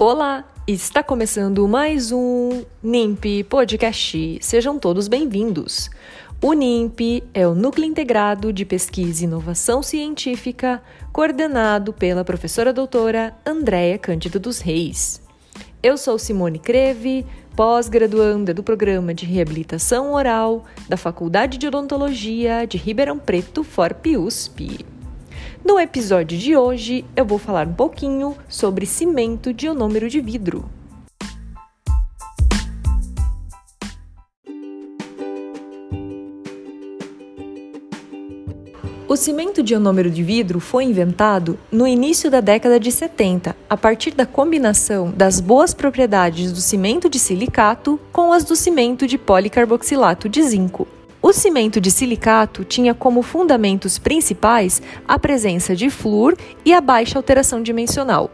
Olá, está começando mais um NIMP Podcast. Sejam todos bem-vindos. O NIMP é o Núcleo Integrado de Pesquisa e Inovação Científica, coordenado pela professora doutora Andréa Cândido dos Reis. Eu sou Simone Creve, pós-graduanda do Programa de Reabilitação Oral da Faculdade de Odontologia de Ribeirão Preto, FORP-USP. No episódio de hoje, eu vou falar um pouquinho sobre cimento de ionômero de vidro. O cimento de ionômero de vidro foi inventado no início da década de 70, a partir da combinação das boas propriedades do cimento de silicato com as do cimento de policarboxilato de zinco. O cimento de silicato tinha como fundamentos principais a presença de flúor e a baixa alteração dimensional.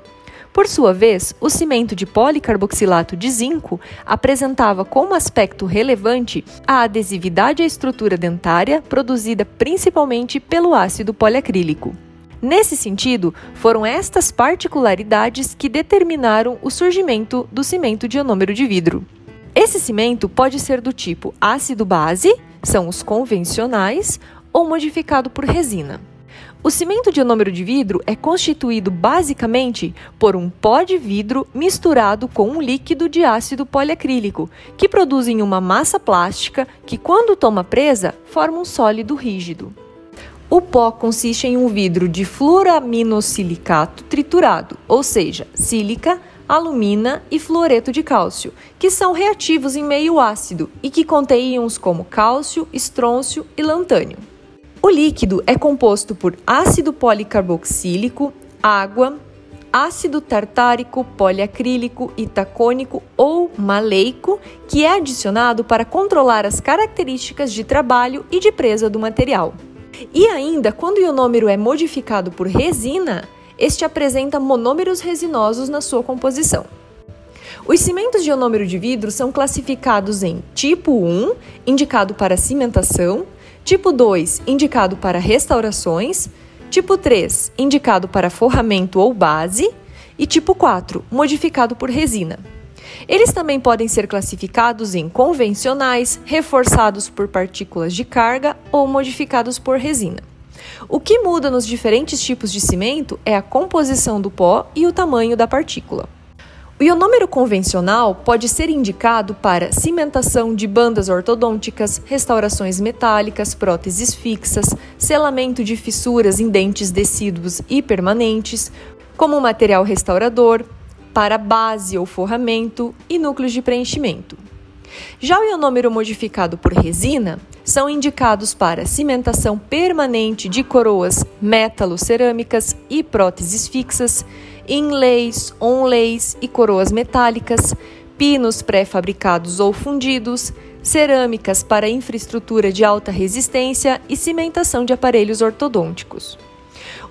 Por sua vez, o cimento de policarboxilato de zinco apresentava como aspecto relevante a adesividade à estrutura dentária produzida principalmente pelo ácido poliacrílico. Nesse sentido, foram estas particularidades que determinaram o surgimento do cimento de ionômero de vidro. Esse cimento pode ser do tipo ácido-base, são os convencionais, ou modificado por resina. O cimento de ionômero de vidro é constituído basicamente por um pó de vidro misturado com um líquido de ácido poliacrílico, que produzem uma massa plástica que, quando toma presa, forma um sólido rígido. O pó consiste em um vidro de fluoraminosilicato triturado, ou seja, sílica, alumina e fluoreto de cálcio, que são reativos em meio ácido e que contêm íons como cálcio, estrôncio e lantânio. O líquido é composto por ácido policarboxílico, água, ácido tartárico, poliacrílico, itacônico ou maleico, que é adicionado para controlar as características de trabalho e de presa do material. E ainda, quando o ionômero é modificado por resina, este apresenta monômeros resinosos na sua composição. Os cimentos de ionômero de vidro são classificados em tipo 1, indicado para cimentação, tipo 2, indicado para restaurações, tipo 3, indicado para forramento ou base, e tipo 4, modificado por resina. Eles também podem ser classificados em convencionais, reforçados por partículas de carga ou modificados por resina. O que muda nos diferentes tipos de cimento é a composição do pó e o tamanho da partícula. O ionômero convencional pode ser indicado para cimentação de bandas ortodônticas, restaurações metálicas, próteses fixas, selamento de fissuras em dentes decíduos e permanentes, como material restaurador, para base ou forramento e núcleos de preenchimento. Já o ionômero modificado por resina são indicados para cimentação permanente de coroas metalocerâmicas e próteses fixas, inlays, onlays e coroas metálicas, pinos pré-fabricados ou fundidos, cerâmicas para infraestrutura de alta resistência e cimentação de aparelhos ortodônticos.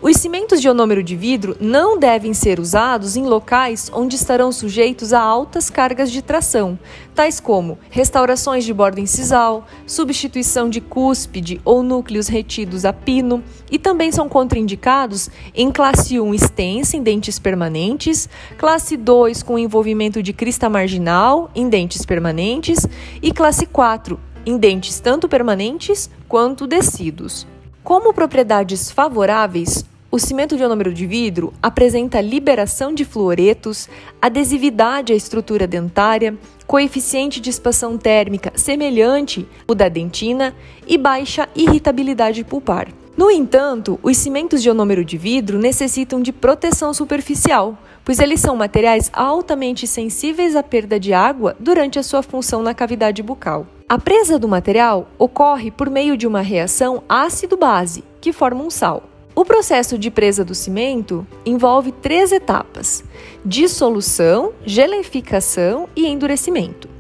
Os cimentos de ionômero de vidro não devem ser usados em locais onde estarão sujeitos a altas cargas de tração, tais como restaurações de borda incisal, substituição de cúspide ou núcleos retidos a pino, e também são contraindicados em classe 1 extensa em dentes permanentes, classe 2 com envolvimento de crista marginal em dentes permanentes e classe 4 em dentes tanto permanentes quanto descidos. Como propriedades favoráveis, o cimento de ionômero de vidro apresenta liberação de fluoretos, adesividade à estrutura dentária, coeficiente de expansão térmica semelhante ao da dentina e baixa irritabilidade pulpar. No entanto, os cimentos de ionômero de vidro necessitam de proteção superficial, pois eles são materiais altamente sensíveis à perda de água durante a sua função na cavidade bucal. A presa do material ocorre por meio de uma reação ácido-base, que forma um sal. O processo de presa do cimento envolve três etapas: dissolução, gelificação e endurecimento.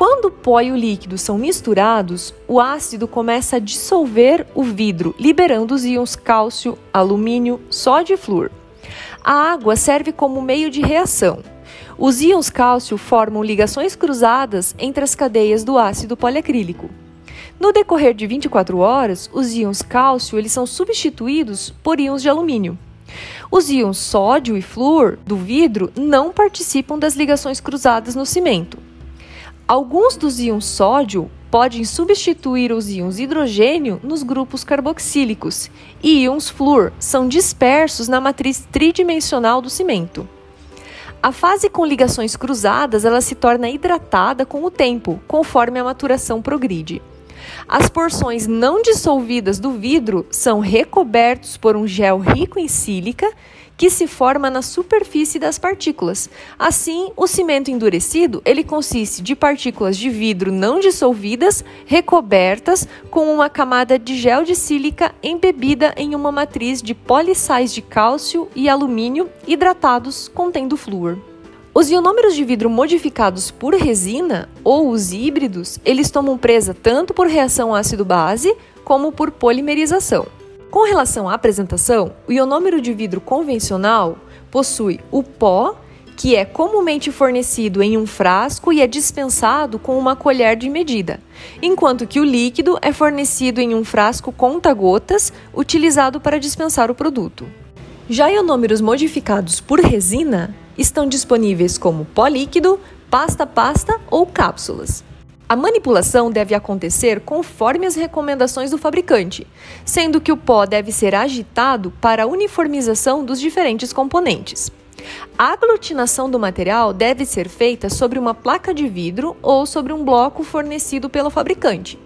Quando o pó e o líquido são misturados, o ácido começa a dissolver o vidro, liberando os íons cálcio, alumínio, sódio e flúor. A água serve como meio de reação. Os íons cálcio formam ligações cruzadas entre as cadeias do ácido poliacrílico. No decorrer de 24 horas, os íons cálcio eles são substituídos por íons de alumínio. Os íons sódio e flúor do vidro não participam das ligações cruzadas no cimento. Alguns dos íons sódio podem substituir os íons hidrogênio nos grupos carboxílicos, e íons flúor são dispersos na matriz tridimensional do cimento. A fase com ligações cruzadas ela se torna hidratada com o tempo, conforme a maturação progride. As porções não dissolvidas do vidro são recobertos por um gel rico em sílica que se forma na superfície das partículas. Assim, o cimento endurecido, ele consiste de partículas de vidro não dissolvidas recobertas com uma camada de gel de sílica embebida em uma matriz de polissais de cálcio e alumínio hidratados contendo flúor. Os ionômeros de vidro modificados por resina ou os híbridos, eles tomam presa tanto por reação ácido-base como por polimerização. Com relação à apresentação, o ionômero de vidro convencional possui o pó, que é comumente fornecido em um frasco e é dispensado com uma colher de medida, enquanto que o líquido é fornecido em um frasco conta-gotas, utilizado para dispensar o produto. Já ionômeros modificados por resina estão disponíveis como pó líquido, pasta-pasta ou cápsulas. A manipulação deve acontecer conforme as recomendações do fabricante, sendo que o pó deve ser agitado para a uniformização dos diferentes componentes. A aglutinação do material deve ser feita sobre uma placa de vidro ou sobre um bloco fornecido pelo fabricante.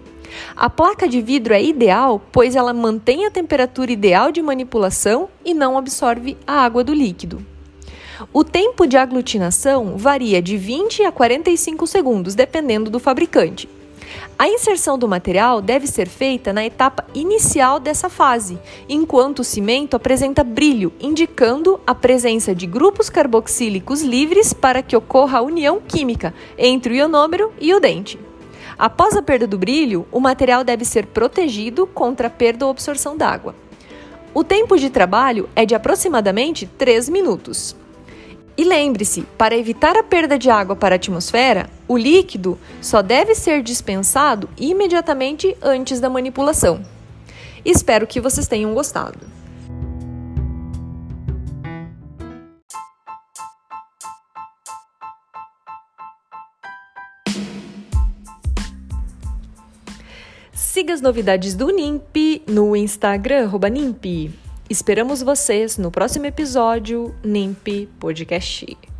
A placa de vidro é ideal, pois ela mantém a temperatura ideal de manipulação e não absorve a água do líquido. O tempo de aglutinação varia de 20 a 45 segundos, dependendo do fabricante. A inserção do material deve ser feita na etapa inicial dessa fase, enquanto o cimento apresenta brilho, indicando a presença de grupos carboxílicos livres para que ocorra a união química entre o ionômero e o dente. Após a perda do brilho, o material deve ser protegido contra a perda ou absorção d'água. O tempo de trabalho é de aproximadamente 3 minutos. E lembre-se, para evitar a perda de água para a atmosfera, o líquido só deve ser dispensado imediatamente antes da manipulação. Espero que vocês tenham gostado. Siga as novidades do NIMP no Instagram, NIMP. Esperamos vocês no próximo episódio NIMP Podcast.